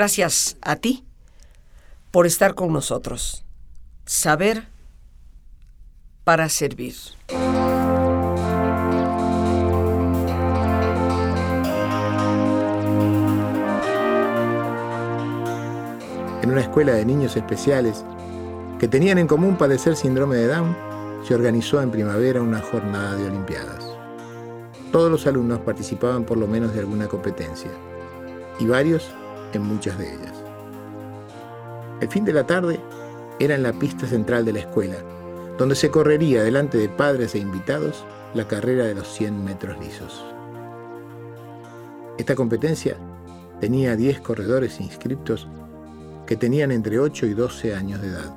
Gracias a ti por estar con nosotros. Saber para servir. En una escuela de niños especiales que tenían en común padecer síndrome de Down, se organizó en primavera una jornada de Olimpiadas. Todos los alumnos participaban por lo menos de alguna competencia y varios en muchas de ellas. El fin de la tarde era en la pista central de la escuela, donde se correría delante de padres e invitados la carrera de los 100 metros lisos. Esta competencia tenía 10 corredores inscriptos que tenían entre 8 y 12 años de edad.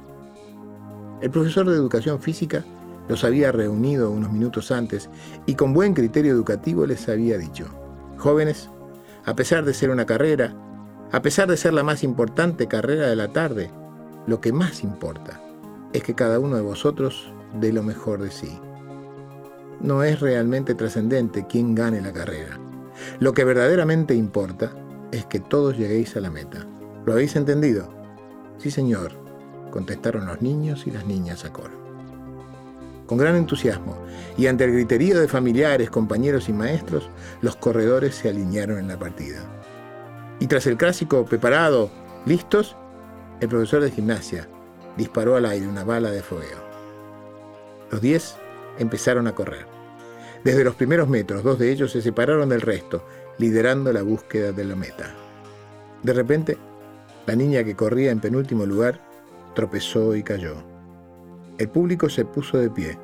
El profesor de educación física los había reunido unos minutos antes y con buen criterio educativo les había dicho, jóvenes, a pesar de ser una carrera, a pesar de ser la más importante carrera de la tarde, lo que más importa es que cada uno de vosotros dé lo mejor de sí. No es realmente trascendente quién gane la carrera. Lo que verdaderamente importa es que todos lleguéis a la meta. ¿Lo habéis entendido? Sí, señor, contestaron los niños y las niñas a coro. Con gran entusiasmo y ante el griterío de familiares, compañeros y maestros, los corredores se alinearon en la partida. Y tras el clásico preparado, listos, el profesor de gimnasia disparó al aire una bala de fogueo. Los diez empezaron a correr. Desde los primeros metros, dos de ellos se separaron del resto, liderando la búsqueda de la meta. De repente, la niña que corría en penúltimo lugar tropezó y cayó. El público se puso de pie.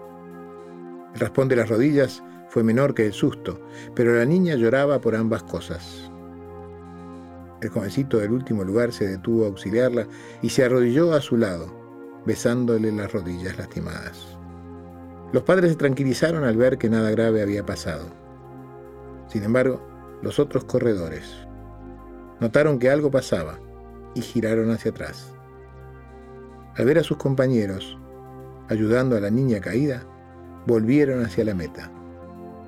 El raspón de las rodillas fue menor que el susto, pero la niña lloraba por ambas cosas. El jovencito del último lugar se detuvo a auxiliarla y se arrodilló a su lado, besándole las rodillas lastimadas. Los padres se tranquilizaron al ver que nada grave había pasado. Sin embargo, los otros corredores notaron que algo pasaba y giraron hacia atrás. Al ver a sus compañeros ayudando a la niña caída, volvieron hacia la meta.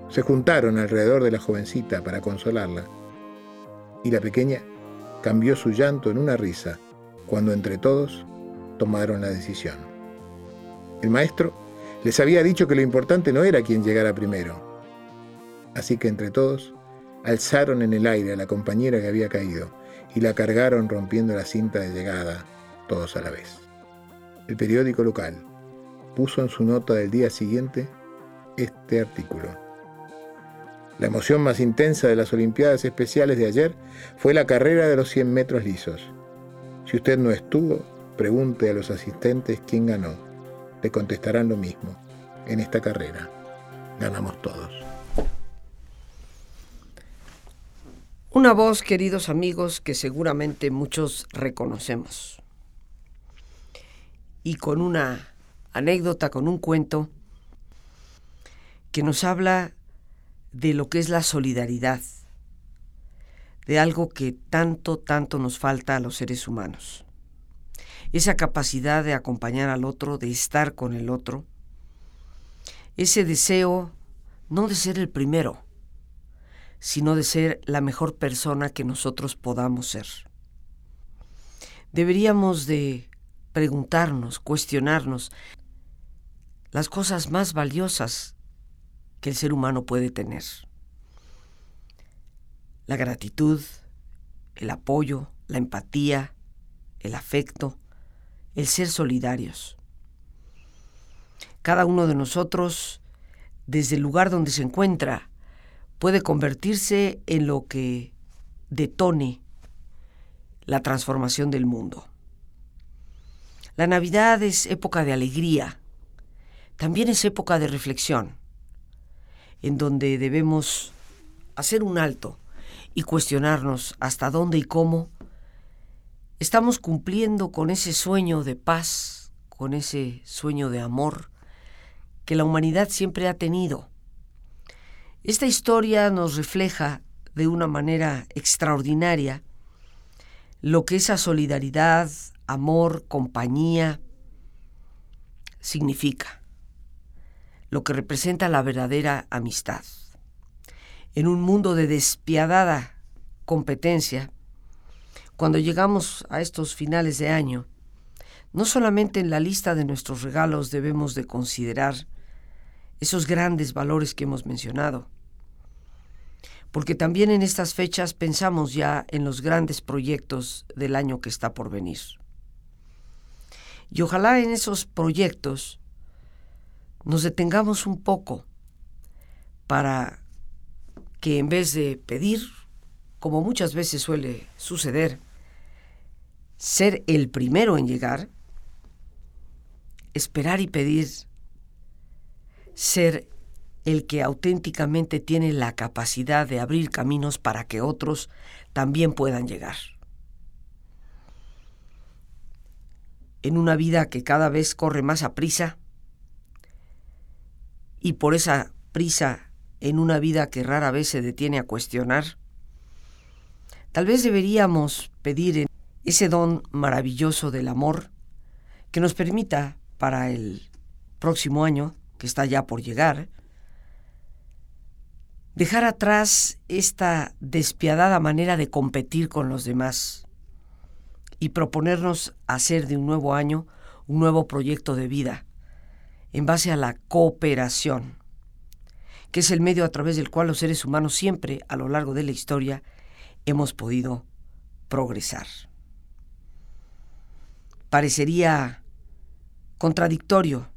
Se juntaron alrededor de la jovencita para consolarla y la pequeña cambió su llanto en una risa cuando entre todos tomaron la decisión. El maestro les había dicho que lo importante no era quien llegara primero. Así que entre todos alzaron en el aire a la compañera que había caído y la cargaron rompiendo la cinta de llegada, todos a la vez. El periódico local puso en su nota del día siguiente este artículo. La emoción más intensa de las Olimpiadas Especiales de ayer fue la carrera de los 100 metros lisos. Si usted no estuvo, pregunte a los asistentes quién ganó. Le contestarán lo mismo. En esta carrera ganamos todos. Una voz, queridos amigos, que seguramente muchos reconocemos. Y con una anécdota, con un cuento que nos habla de lo que es la solidaridad, de algo que tanto, tanto nos falta a los seres humanos. Esa capacidad de acompañar al otro, de estar con el otro, ese deseo no de ser el primero, sino de ser la mejor persona que nosotros podamos ser. Deberíamos de preguntarnos, cuestionarnos las cosas más valiosas que el ser humano puede tener. La gratitud, el apoyo, la empatía, el afecto, el ser solidarios. Cada uno de nosotros, desde el lugar donde se encuentra, puede convertirse en lo que detone la transformación del mundo. La Navidad es época de alegría, también es época de reflexión, en donde debemos hacer un alto y cuestionarnos hasta dónde y cómo estamos cumpliendo con ese sueño de paz, con ese sueño de amor que la humanidad siempre ha tenido. Esta historia nos refleja de una manera extraordinaria lo que esa solidaridad, amor, compañía significa, lo que representa la verdadera amistad. En un mundo de despiadada competencia, cuando llegamos a estos finales de año, no solamente en la lista de nuestros regalos debemos de considerar esos grandes valores que hemos mencionado, porque también en estas fechas pensamos ya en los grandes proyectos del año que está por venir. Y ojalá en esos proyectos nos detengamos un poco para que en vez de pedir, como muchas veces suele suceder, ser el primero en llegar, esperar y pedir, ser el que auténticamente tiene la capacidad de abrir caminos para que otros también puedan llegar. En una vida que cada vez corre más a prisa, y por esa prisa en una vida que rara vez se detiene a cuestionar, tal vez deberíamos pedir ese don maravilloso del amor que nos permita para el próximo año, que está ya por llegar, dejar atrás esta despiadada manera de competir con los demás y proponernos hacer de un nuevo año un nuevo proyecto de vida en base a la cooperación, que es el medio a través del cual los seres humanos siempre a lo largo de la historia hemos podido progresar. Parecería contradictorio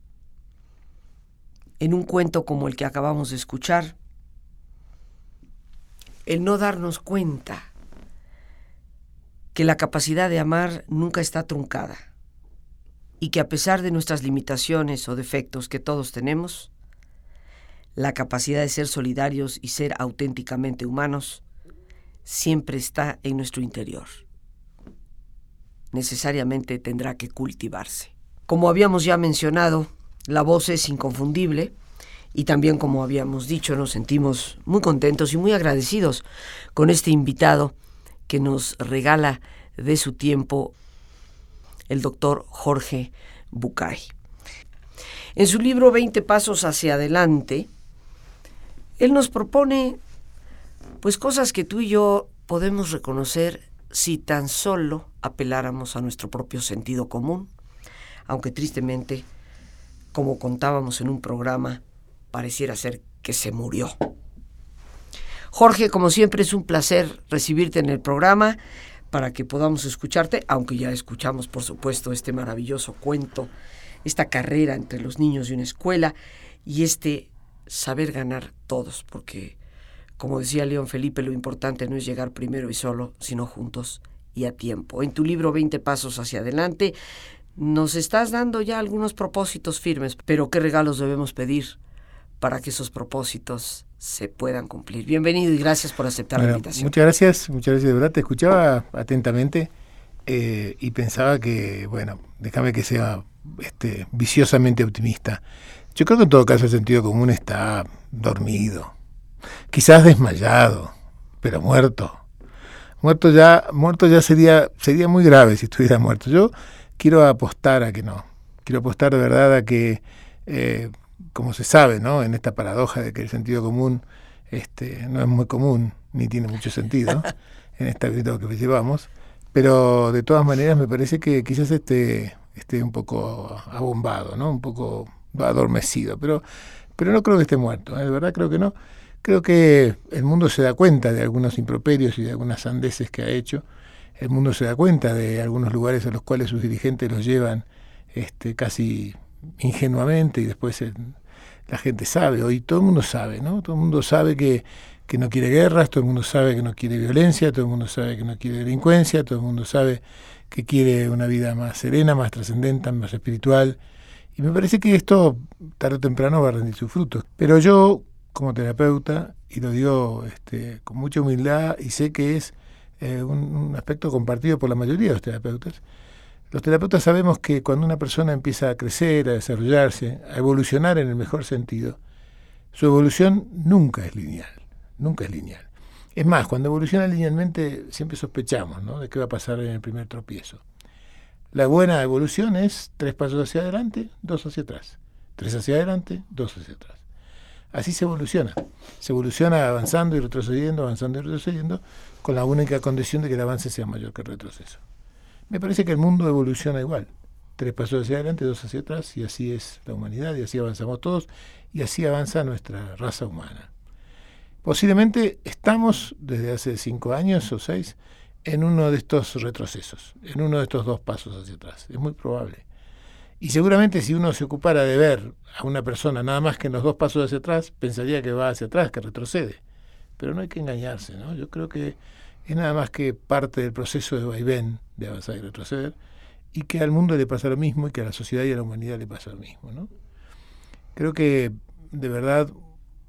en un cuento como el que acabamos de escuchar, el no darnos cuenta que la capacidad de amar nunca está truncada y que a pesar de nuestras limitaciones o defectos que todos tenemos, la capacidad de ser solidarios y ser auténticamente humanos siempre está en nuestro interior. Necesariamente tendrá que cultivarse. Como habíamos ya mencionado, la voz es inconfundible y también, como habíamos dicho, nos sentimos muy contentos y muy agradecidos con este invitado que nos regala de su tiempo el doctor Jorge Bucay. En su libro 20 Pasos hacia adelante, él nos propone pues cosas que tú y yo podemos reconocer si tan solo apeláramos a nuestro propio sentido común, aunque tristemente, como contábamos en un programa, pareciera ser que se murió. Jorge, como siempre, es un placer recibirte en el programa para que podamos escucharte, aunque ya escuchamos, por supuesto, este maravilloso cuento, esta carrera entre los niños de una escuela y este saber ganar todos, porque, como decía León Felipe, lo importante no es llegar primero y solo, sino juntos y a tiempo. En tu libro 20 Pasos hacia adelante, nos estás dando ya algunos propósitos firmes, pero ¿qué regalos debemos pedir para que esos propósitos se puedan cumplir. Bienvenido y gracias por aceptar la invitación. Muchas gracias, muchas gracias de verdad. Te escuchaba atentamente eh, y pensaba que, bueno, déjame que sea este, viciosamente optimista. Yo creo que en todo caso el sentido común está dormido, quizás desmayado, pero muerto. Muerto ya, muerto ya sería, sería muy grave si estuviera muerto. Yo quiero apostar a que no. Quiero apostar de verdad a que eh, como se sabe, ¿no? En esta paradoja de que el sentido común este, no es muy común, ni tiene mucho sentido, en esta vida que llevamos, pero de todas maneras me parece que quizás esté, esté un poco abombado, ¿no? Un poco adormecido, pero, pero no creo que esté muerto, ¿eh? de verdad creo que no. Creo que el mundo se da cuenta de algunos improperios y de algunas sandeces que ha hecho. El mundo se da cuenta de algunos lugares a los cuales sus dirigentes los llevan este, casi ingenuamente y después la gente sabe, hoy todo el mundo sabe, ¿no? Todo el mundo sabe que, que no quiere guerras, todo el mundo sabe que no quiere violencia, todo el mundo sabe que no quiere delincuencia, todo el mundo sabe que quiere una vida más serena, más trascendente, más espiritual. Y me parece que esto tarde o temprano va a rendir sus frutos. Pero yo, como terapeuta, y lo digo este, con mucha humildad, y sé que es eh, un aspecto compartido por la mayoría de los terapeutas, los terapeutas sabemos que cuando una persona empieza a crecer, a desarrollarse, a evolucionar en el mejor sentido, su evolución nunca es lineal, nunca es lineal. Es más, cuando evoluciona linealmente siempre sospechamos ¿no? de qué va a pasar en el primer tropiezo. La buena evolución es tres pasos hacia adelante, dos hacia atrás. Tres hacia adelante, dos hacia atrás. Así se evoluciona. Se evoluciona avanzando y retrocediendo, avanzando y retrocediendo, con la única condición de que el avance sea mayor que el retroceso. Me parece que el mundo evoluciona igual. Tres pasos hacia adelante, dos hacia atrás, y así es la humanidad, y así avanzamos todos, y así avanza nuestra raza humana. Posiblemente estamos, desde hace cinco años o seis, en uno de estos retrocesos, en uno de estos dos pasos hacia atrás. Es muy probable. Y seguramente si uno se ocupara de ver a una persona nada más que en los dos pasos hacia atrás, pensaría que va hacia atrás, que retrocede. Pero no hay que engañarse, ¿no? Yo creo que es nada más que parte del proceso de vaivén de avanzar y retroceder, y que al mundo le pasa lo mismo y que a la sociedad y a la humanidad le pasa lo mismo, ¿no? Creo que, de verdad,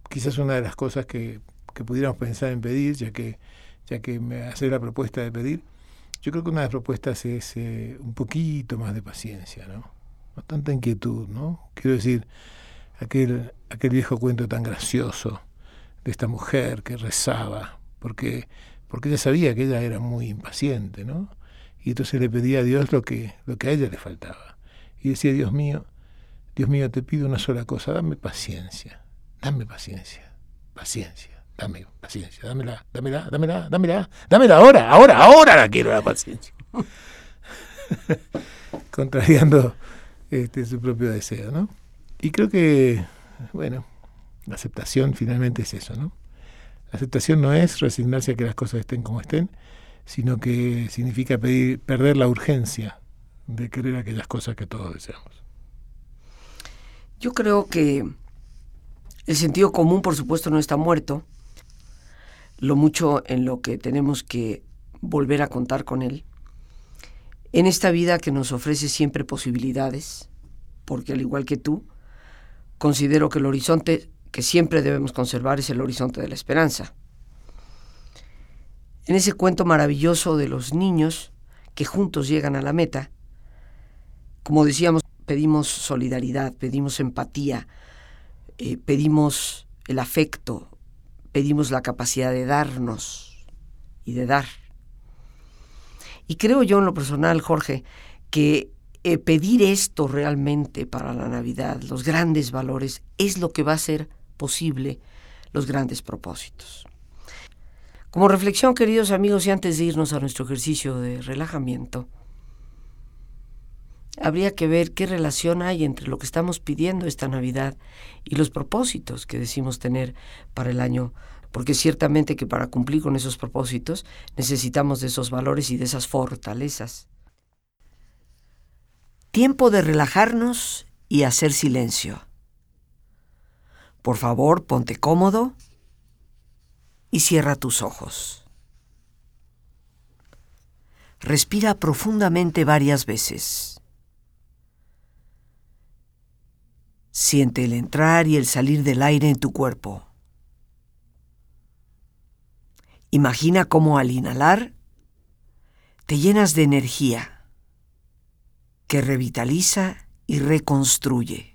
quizás una de las cosas que, pudiéramos pensar en pedir, ya que, ya que me hace la propuesta de pedir, yo creo que una de las propuestas es eh, un poquito más de paciencia, ¿no? bastante inquietud, ¿no? Quiero decir, aquel, aquel viejo cuento tan gracioso de esta mujer que rezaba, porque, porque ella sabía que ella era muy impaciente, ¿no? Y entonces le pedía a Dios lo que, lo que a ella le faltaba. Y decía, Dios mío, Dios mío, te pido una sola cosa, dame paciencia, dame paciencia, paciencia. Dame paciencia, dámela, dámela, dámela, dámela, dámela ahora, ahora, ahora la quiero la paciencia. Contrariando este, su propio deseo, ¿no? Y creo que, bueno, la aceptación finalmente es eso, ¿no? Aceptación no es resignarse a que las cosas estén como estén, sino que significa pedir, perder la urgencia de querer aquellas cosas que todos deseamos. Yo creo que el sentido común, por supuesto, no está muerto. Lo mucho en lo que tenemos que volver a contar con él en esta vida que nos ofrece siempre posibilidades, porque al igual que tú, considero que el horizonte que siempre debemos conservar es el horizonte de la esperanza. En ese cuento maravilloso de los niños que juntos llegan a la meta, como decíamos, pedimos solidaridad, pedimos empatía, eh, pedimos el afecto, pedimos la capacidad de darnos y de dar. Y creo yo en lo personal, Jorge, que eh, pedir esto realmente para la Navidad, los grandes valores, es lo que va a hacer posible los grandes propósitos. Como reflexión, queridos amigos, y antes de irnos a nuestro ejercicio de relajamiento, habría que ver qué relación hay entre lo que estamos pidiendo esta Navidad y los propósitos que decimos tener para el año porque ciertamente que para cumplir con esos propósitos necesitamos de esos valores y de esas fortalezas. Tiempo de relajarnos y hacer silencio. Por favor, ponte cómodo y cierra tus ojos. Respira profundamente varias veces. Siente el entrar y el salir del aire en tu cuerpo. Imagina cómo al inhalar te llenas de energía que revitaliza y reconstruye.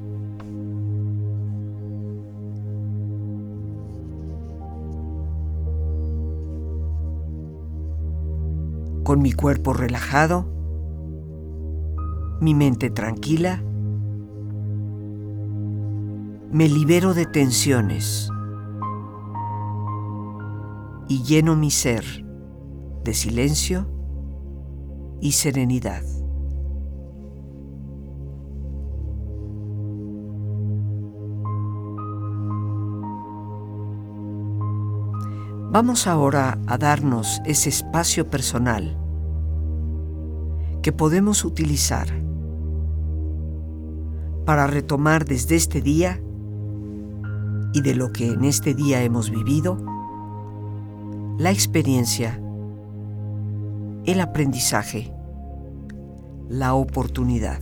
Con mi cuerpo relajado, mi mente tranquila, me libero de tensiones y lleno mi ser de silencio y serenidad. Vamos ahora a darnos ese espacio personal que podemos utilizar para retomar desde este día y de lo que en este día hemos vivido, la experiencia, el aprendizaje, la oportunidad.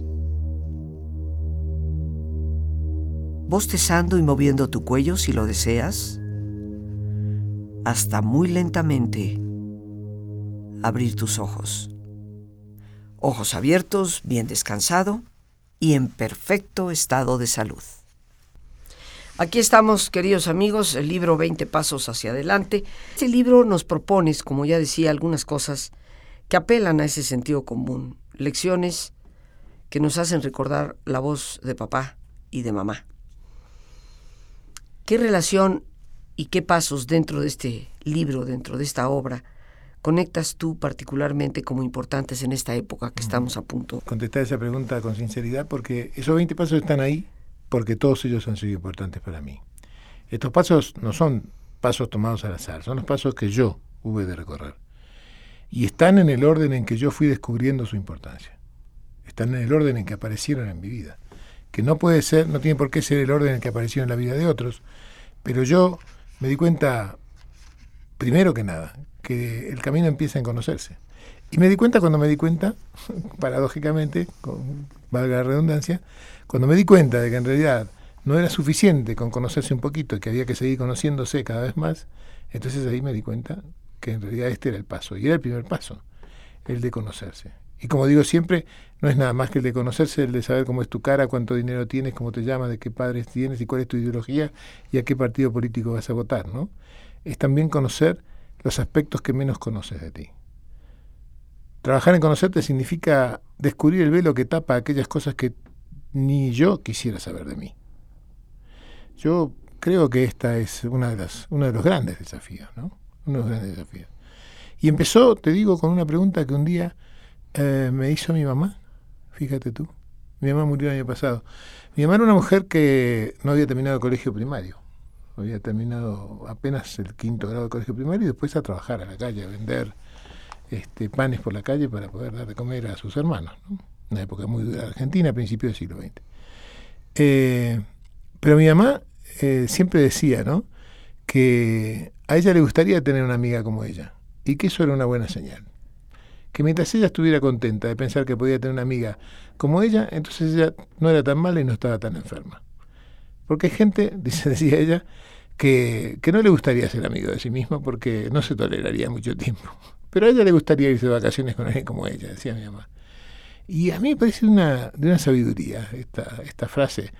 bostezando y moviendo tu cuello si lo deseas, hasta muy lentamente abrir tus ojos. Ojos abiertos, bien descansado y en perfecto estado de salud. Aquí estamos, queridos amigos, el libro 20 Pasos hacia adelante. Este libro nos propones, como ya decía, algunas cosas que apelan a ese sentido común, lecciones que nos hacen recordar la voz de papá y de mamá. ¿Qué relación y qué pasos dentro de este libro, dentro de esta obra, conectas tú particularmente como importantes en esta época que estamos a punto? Contestar esa pregunta con sinceridad porque esos 20 pasos están ahí porque todos ellos han sido importantes para mí. Estos pasos no son pasos tomados al azar, son los pasos que yo hube de recorrer. Y están en el orden en que yo fui descubriendo su importancia. Están en el orden en que aparecieron en mi vida. Que no puede ser, no tiene por qué ser el orden en que aparecieron en la vida de otros, pero yo me di cuenta, primero que nada, que el camino empieza en conocerse. Y me di cuenta cuando me di cuenta, paradójicamente, con valga la redundancia, cuando me di cuenta de que en realidad no era suficiente con conocerse un poquito que había que seguir conociéndose cada vez más, entonces ahí me di cuenta que en realidad este era el paso, y era el primer paso, el de conocerse. Y como digo siempre, no es nada más que el de conocerse, el de saber cómo es tu cara, cuánto dinero tienes, cómo te llamas, de qué padres tienes y cuál es tu ideología y a qué partido político vas a votar, ¿no? Es también conocer los aspectos que menos conoces de ti. Trabajar en conocerte significa descubrir el velo que tapa aquellas cosas que ni yo quisiera saber de mí. Yo creo que esta es una de las, uno de los grandes desafíos, ¿no? Uno de los grandes desafíos. Y empezó, te digo, con una pregunta que un día eh, me hizo mi mamá, fíjate tú. Mi mamá murió el año pasado. Mi mamá era una mujer que no había terminado el colegio primario. Había terminado apenas el quinto grado del colegio primario y después a trabajar a la calle, a vender este, panes por la calle para poder dar de comer a sus hermanos. ¿no? una época muy dura de Argentina, a principios del siglo XX. Eh, pero mi mamá eh, siempre decía, ¿no? Que a ella le gustaría tener una amiga como ella y que eso era una buena señal. Que mientras ella estuviera contenta de pensar que podía tener una amiga como ella, entonces ella no era tan mala y no estaba tan enferma. Porque hay gente, dice, decía ella, que, que no le gustaría ser amigo de sí misma porque no se toleraría mucho tiempo. Pero a ella le gustaría irse de vacaciones con alguien como ella, decía mi mamá. Y a mí me parece una, de una sabiduría esta, esta frase,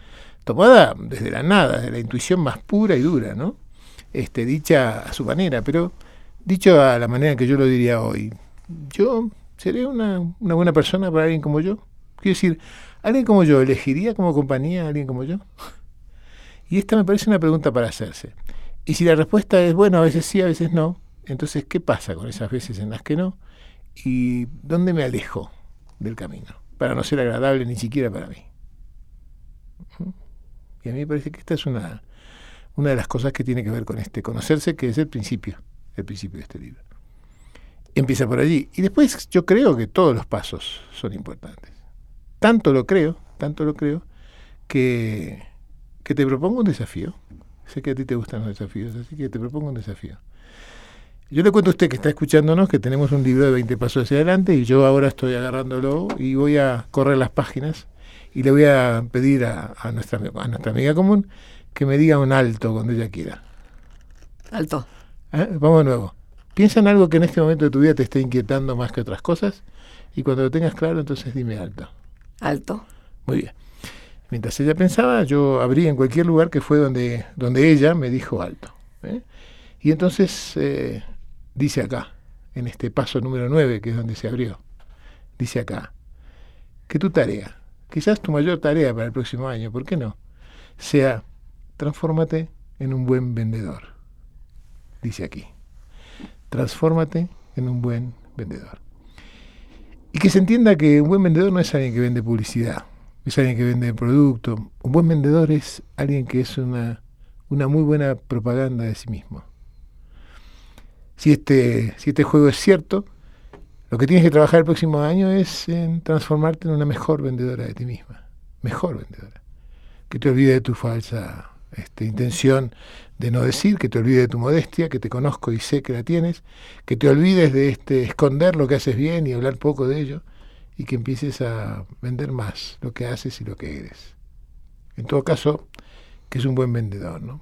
tomada desde la nada, de la intuición más pura y dura, ¿no? Este, dicha a su manera, pero dicho a la manera que yo lo diría hoy. Yo seré una, una buena persona para alguien como yo. Quiero decir, ¿alguien como yo elegiría como compañía a alguien como yo? Y esta me parece una pregunta para hacerse. Y si la respuesta es, bueno, a veces sí, a veces no, entonces, ¿qué pasa con esas veces en las que no? ¿Y dónde me alejo? del camino, para no ser agradable ni siquiera para mí. Y a mí me parece que esta es una, una de las cosas que tiene que ver con este conocerse, que es el principio, el principio de este libro. Empieza por allí. Y después yo creo que todos los pasos son importantes. Tanto lo creo, tanto lo creo, que, que te propongo un desafío. Sé que a ti te gustan los desafíos, así que te propongo un desafío. Yo le cuento a usted que está escuchándonos que tenemos un libro de 20 pasos hacia adelante y yo ahora estoy agarrándolo y voy a correr las páginas y le voy a pedir a, nuestra, a nuestra amiga común que me diga un alto cuando ella quiera. Alto. ¿Eh? Vamos de nuevo. Piensa en algo que en este momento de tu vida te esté inquietando más que otras cosas y cuando lo tengas claro entonces dime alto. Alto. Muy bien. Mientras ella pensaba, yo abrí en cualquier lugar que fue donde, donde ella me dijo alto. ¿eh? Y entonces eh, dice acá, en este paso número 9, que es donde se abrió, dice acá, que tu tarea, quizás tu mayor tarea para el próximo año, ¿por qué no? Sea, transfórmate en un buen vendedor. Dice aquí, transfórmate en un buen vendedor. Y que se entienda que un buen vendedor no es alguien que vende publicidad, es alguien que vende producto. Un buen vendedor es alguien que es una, una muy buena propaganda de sí mismo si este, si este juego es cierto, lo que tienes que trabajar el próximo año es en transformarte en una mejor vendedora de ti misma. Mejor vendedora. Que te olvide de tu falsa este, intención de no decir, que te olvide de tu modestia, que te conozco y sé que la tienes, que te olvides de este, esconder lo que haces bien y hablar poco de ello, y que empieces a vender más lo que haces y lo que eres. En todo caso, que es un buen vendedor, ¿no?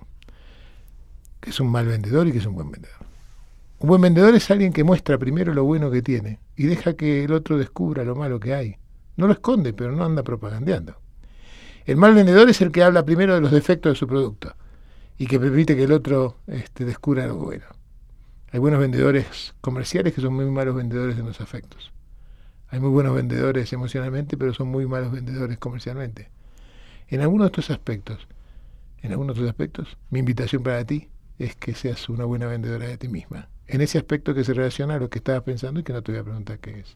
Que es un mal vendedor y que es un buen vendedor. Un buen vendedor es alguien que muestra primero lo bueno que tiene y deja que el otro descubra lo malo que hay. No lo esconde, pero no anda propagandeando. El mal vendedor es el que habla primero de los defectos de su producto y que permite que el otro este, descubra algo bueno. Hay buenos vendedores comerciales que son muy malos vendedores en los afectos. Hay muy buenos vendedores emocionalmente, pero son muy malos vendedores comercialmente. En algunos de estos aspectos, en algunos de estos aspectos, mi invitación para ti es que seas una buena vendedora de ti misma. En ese aspecto que se relaciona a lo que estabas pensando y que no te voy a preguntar qué es.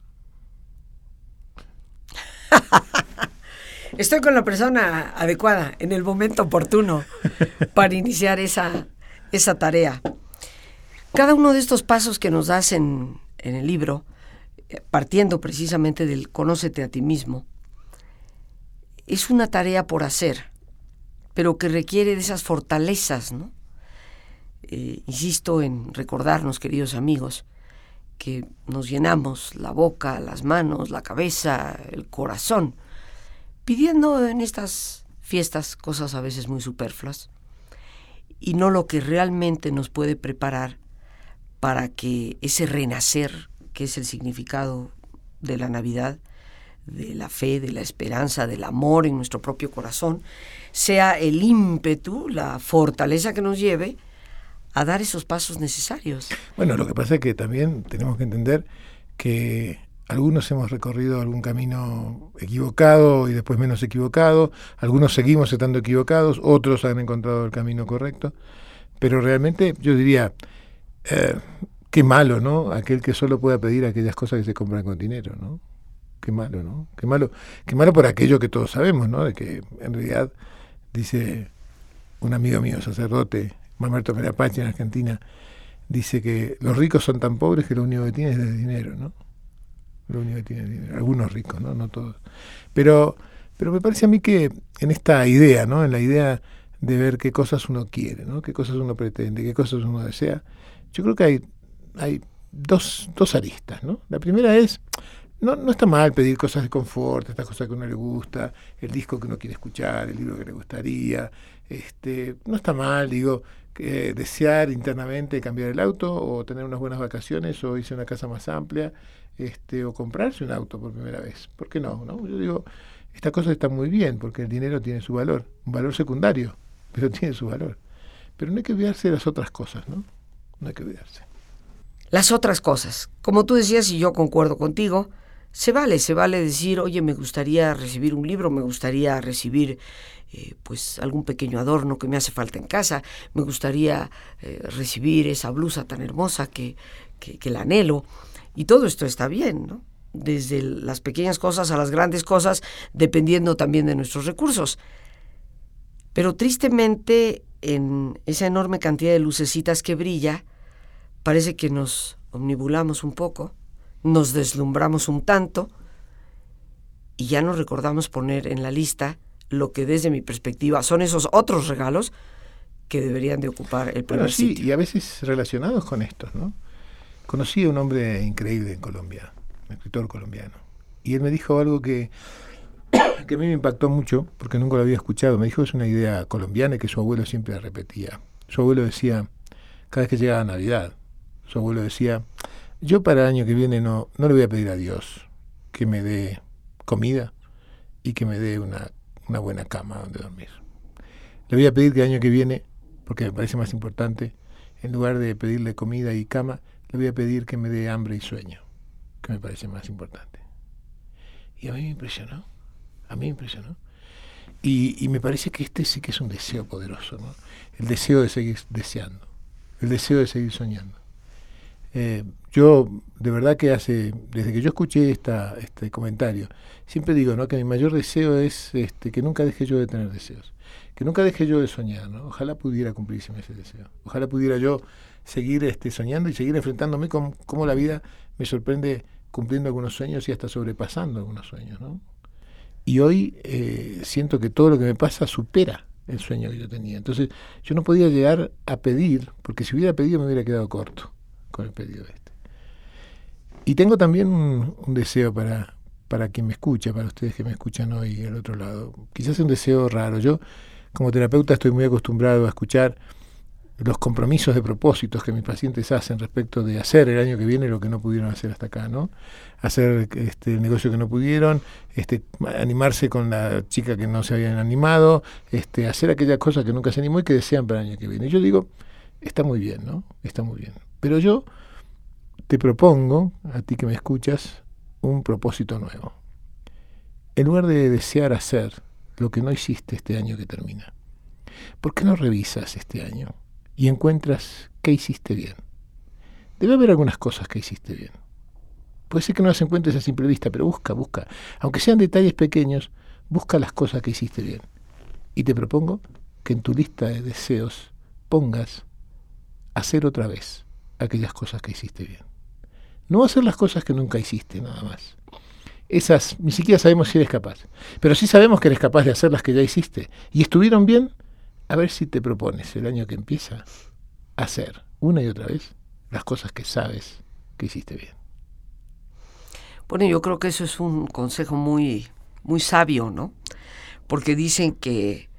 Estoy con la persona adecuada, en el momento oportuno, para iniciar esa, esa tarea. Cada uno de estos pasos que nos das en, en el libro, eh, partiendo precisamente del conócete a ti mismo, es una tarea por hacer, pero que requiere de esas fortalezas, ¿no? Eh, insisto en recordarnos, queridos amigos, que nos llenamos la boca, las manos, la cabeza, el corazón, pidiendo en estas fiestas cosas a veces muy superfluas, y no lo que realmente nos puede preparar para que ese renacer, que es el significado de la Navidad, de la fe, de la esperanza, del amor en nuestro propio corazón, sea el ímpetu, la fortaleza que nos lleve a dar esos pasos necesarios. Bueno, lo que pasa es que también tenemos que entender que algunos hemos recorrido algún camino equivocado y después menos equivocado, algunos seguimos estando equivocados, otros han encontrado el camino correcto, pero realmente yo diría, eh, qué malo, ¿no? Aquel que solo pueda pedir aquellas cosas que se compran con dinero, ¿no? Qué malo, ¿no? Qué malo, qué malo por aquello que todos sabemos, ¿no? De que en realidad, dice un amigo mío, sacerdote, Mamerto Merapache en Argentina, dice que los ricos son tan pobres que lo único que tienen es el dinero, ¿no? Lo único que tienen dinero. Algunos ricos, ¿no? No todos. Pero, pero me parece a mí que en esta idea, ¿no? En la idea de ver qué cosas uno quiere, ¿no? Qué cosas uno pretende, qué cosas uno desea, yo creo que hay, hay dos, dos aristas, ¿no? La primera es no, no está mal pedir cosas de confort, estas cosas que uno le gusta, el disco que uno quiere escuchar, el libro que le gustaría. Este, no está mal, digo, desear internamente cambiar el auto o tener unas buenas vacaciones o irse a una casa más amplia este, o comprarse un auto por primera vez. ¿Por qué no? no? Yo digo, estas cosas están muy bien porque el dinero tiene su valor, un valor secundario, pero tiene su valor. Pero no hay que olvidarse de las otras cosas, ¿no? No hay que olvidarse. Las otras cosas. Como tú decías y yo concuerdo contigo, se vale, se vale decir, oye, me gustaría recibir un libro, me gustaría recibir eh, pues algún pequeño adorno que me hace falta en casa, me gustaría eh, recibir esa blusa tan hermosa que, que, que la anhelo. Y todo esto está bien, ¿no? Desde las pequeñas cosas a las grandes cosas, dependiendo también de nuestros recursos. Pero tristemente, en esa enorme cantidad de lucecitas que brilla, parece que nos omnibulamos un poco nos deslumbramos un tanto y ya no recordamos poner en la lista lo que desde mi perspectiva son esos otros regalos que deberían de ocupar el primer sí, Y a veces relacionados con estos, ¿no? Conocí a un hombre increíble en Colombia, un escritor colombiano, y él me dijo algo que, que a mí me impactó mucho, porque nunca lo había escuchado. Me dijo es una idea colombiana que su abuelo siempre repetía. Su abuelo decía, cada vez que llegaba Navidad, su abuelo decía, yo para el año que viene no, no le voy a pedir a Dios que me dé comida y que me dé una, una buena cama donde dormir. Le voy a pedir que el año que viene, porque me parece más importante, en lugar de pedirle comida y cama, le voy a pedir que me dé hambre y sueño, que me parece más importante. Y a mí me impresionó, a mí me impresionó. Y, me parece que este sí que es un deseo poderoso, ¿no? El deseo de seguir deseando, el deseo de seguir soñando. Eh, yo, de verdad que hace, desde que yo escuché este comentario, siempre digo ¿no? que mi mayor deseo es este, que nunca deje yo de tener deseos, que nunca deje yo de soñar. ¿no? Ojalá pudiera cumplirse ese deseo. Ojalá pudiera yo seguir este, soñando y seguir enfrentándome con cómo la vida me sorprende cumpliendo algunos sueños y hasta sobrepasando algunos sueños. ¿no? Y hoy eh, siento que todo lo que me pasa supera el sueño que yo tenía. Entonces yo no podía llegar a pedir, porque si hubiera pedido me hubiera quedado corto con el pedido este. Y tengo también un, deseo para, para quien me escucha, para ustedes que me escuchan hoy al otro lado. Quizás un deseo raro. Yo, como terapeuta, estoy muy acostumbrado a escuchar los compromisos de propósitos que mis pacientes hacen respecto de hacer el año que viene lo que no pudieron hacer hasta acá, ¿no? Hacer este, el negocio que no pudieron, este, animarse con la chica que no se habían animado, este, hacer aquellas cosas que nunca se animó y que desean para el año que viene. Yo digo, está muy bien, ¿no? Está muy bien. Pero yo te propongo, a ti que me escuchas, un propósito nuevo. En lugar de desear hacer lo que no hiciste este año que termina, ¿por qué no revisas este año? Y encuentras qué hiciste bien. Debe haber algunas cosas que hiciste bien. Puede ser que no las encuentres a simple vista, pero busca, busca. Aunque sean detalles pequeños, busca las cosas que hiciste bien. Y te propongo que en tu lista de deseos pongas hacer otra vez aquellas cosas que hiciste bien. No hacer las cosas que nunca hiciste, nada más. Esas ni siquiera sabemos si eres capaz. Pero sí sabemos que eres capaz de hacer las que ya hiciste. Y estuvieron bien, a ver si te propones el año que empieza hacer una y otra vez las cosas que sabes que hiciste bien. Bueno, yo creo que eso es un consejo muy, muy sabio, ¿no? Porque dicen que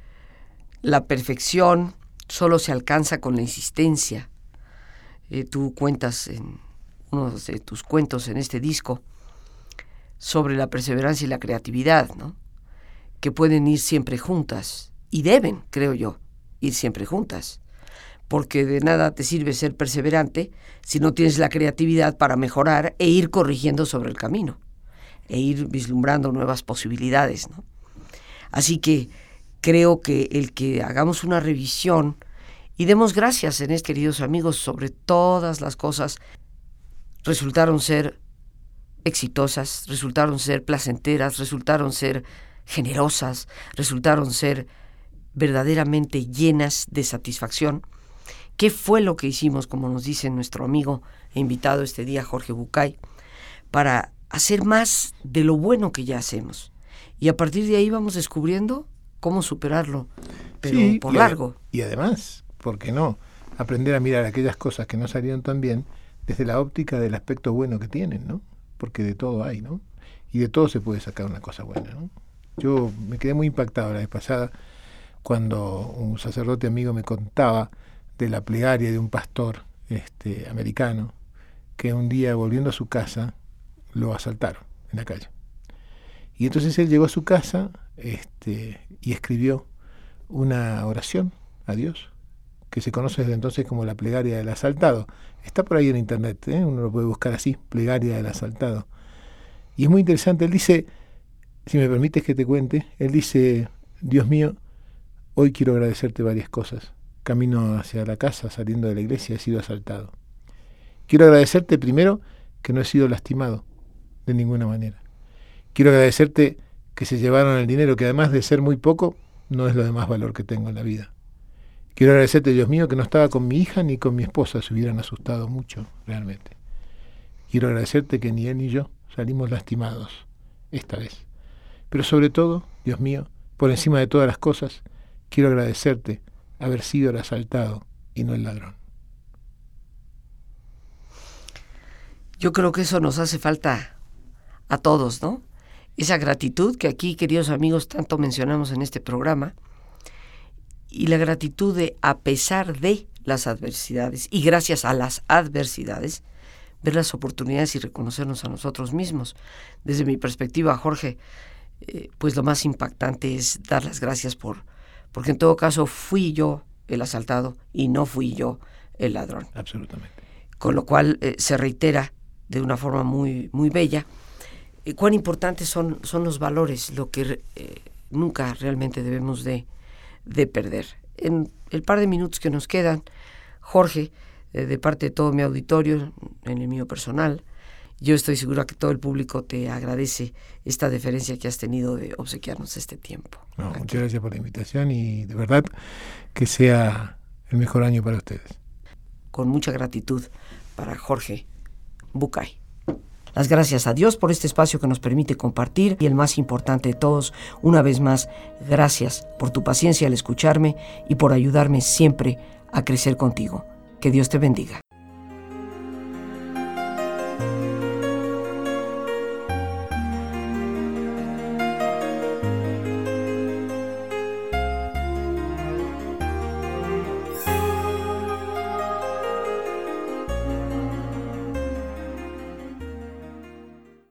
la perfección solo se alcanza con la insistencia. Eh, tú cuentas en uno de tus cuentos en este disco sobre la perseverancia y la creatividad, ¿no? Que pueden ir siempre juntas y deben, creo yo, ir siempre juntas. Porque de nada te sirve ser perseverante si no tienes la creatividad para mejorar e ir corrigiendo sobre el camino, e ir vislumbrando nuevas posibilidades. Así que creo que el que hagamos una revisión y demos gracias en este, queridos amigos, sobre todas las cosas, resultaron ser exitosas, resultaron ser placenteras, resultaron ser generosas, resultaron ser verdaderamente llenas de satisfacción. ¿Qué fue lo que hicimos, como nos dice nuestro amigo e invitado este día, Jorge Bucay, para hacer más de lo bueno que ya hacemos? Y a partir de ahí vamos descubriendo cómo superarlo, pero por largo. y además, ¿por qué no? Aprender a mirar aquellas cosas que no salieron tan bien desde la óptica del aspecto bueno que tienen, ¿no? Porque de todo hay, ¿no? Y de todo se puede sacar una cosa buena, ¿no? Yo me quedé muy impactado la vez pasada cuando un sacerdote amigo me contaba de la plegaria de un pastor este, americano que un día volviendo a su casa lo asaltaron en la calle. Y entonces él llegó a su casa este, y escribió una oración a Dios, que se conoce desde entonces como la plegaria del asaltado. Está por ahí en internet, ¿eh? uno lo puede buscar así, plegaria del asaltado. Y es muy interesante, él dice, si me permites que te cuente, él dice, Dios mío, Hoy quiero agradecerte varias cosas. Camino hacia la casa, saliendo de la iglesia, he sido asaltado. Quiero agradecerte primero que no he sido lastimado de ninguna manera. Quiero agradecerte que se llevaron el dinero, que además de ser muy poco, no es lo de más valor que tengo en la vida. Quiero agradecerte, Dios mío, que no estaba con mi hija ni con mi esposa, se hubieran asustado mucho, realmente. Quiero agradecerte que ni él ni yo salimos lastimados esta vez. Pero sobre todo, Dios mío, por encima de todas las cosas, Quiero agradecerte haber sido el asaltado y no el ladrón. Yo creo que eso nos hace falta a todos, ¿no? Esa gratitud que aquí, queridos amigos, tanto mencionamos en este programa, y la gratitud de, a pesar de las adversidades y gracias a las adversidades, ver las oportunidades y reconocernos a nosotros mismos. Desde mi perspectiva, Jorge, eh, pues lo más impactante es dar las gracias por, porque en todo caso fui yo el asaltado y no fui yo el ladrón. Absolutamente. Con lo cual eh, se reitera de una forma muy, muy bella eh, cuán importantes son, son los valores, lo que eh, nunca realmente debemos de, de, perder. En el par de minutos que nos quedan, Jorge, de parte de todo mi auditorio, en el mío personal, yo estoy segura que todo el público te agradece esta deferencia que has tenido de obsequiarnos este tiempo. muchas gracias por la invitación y de verdad que sea el mejor año para ustedes. Con mucha gratitud para Jorge Bucay. Las gracias a Dios por este espacio que nos permite compartir y el más importante de todos, una vez más, gracias por tu paciencia al escucharme y por ayudarme siempre a crecer contigo. Que Dios te bendiga.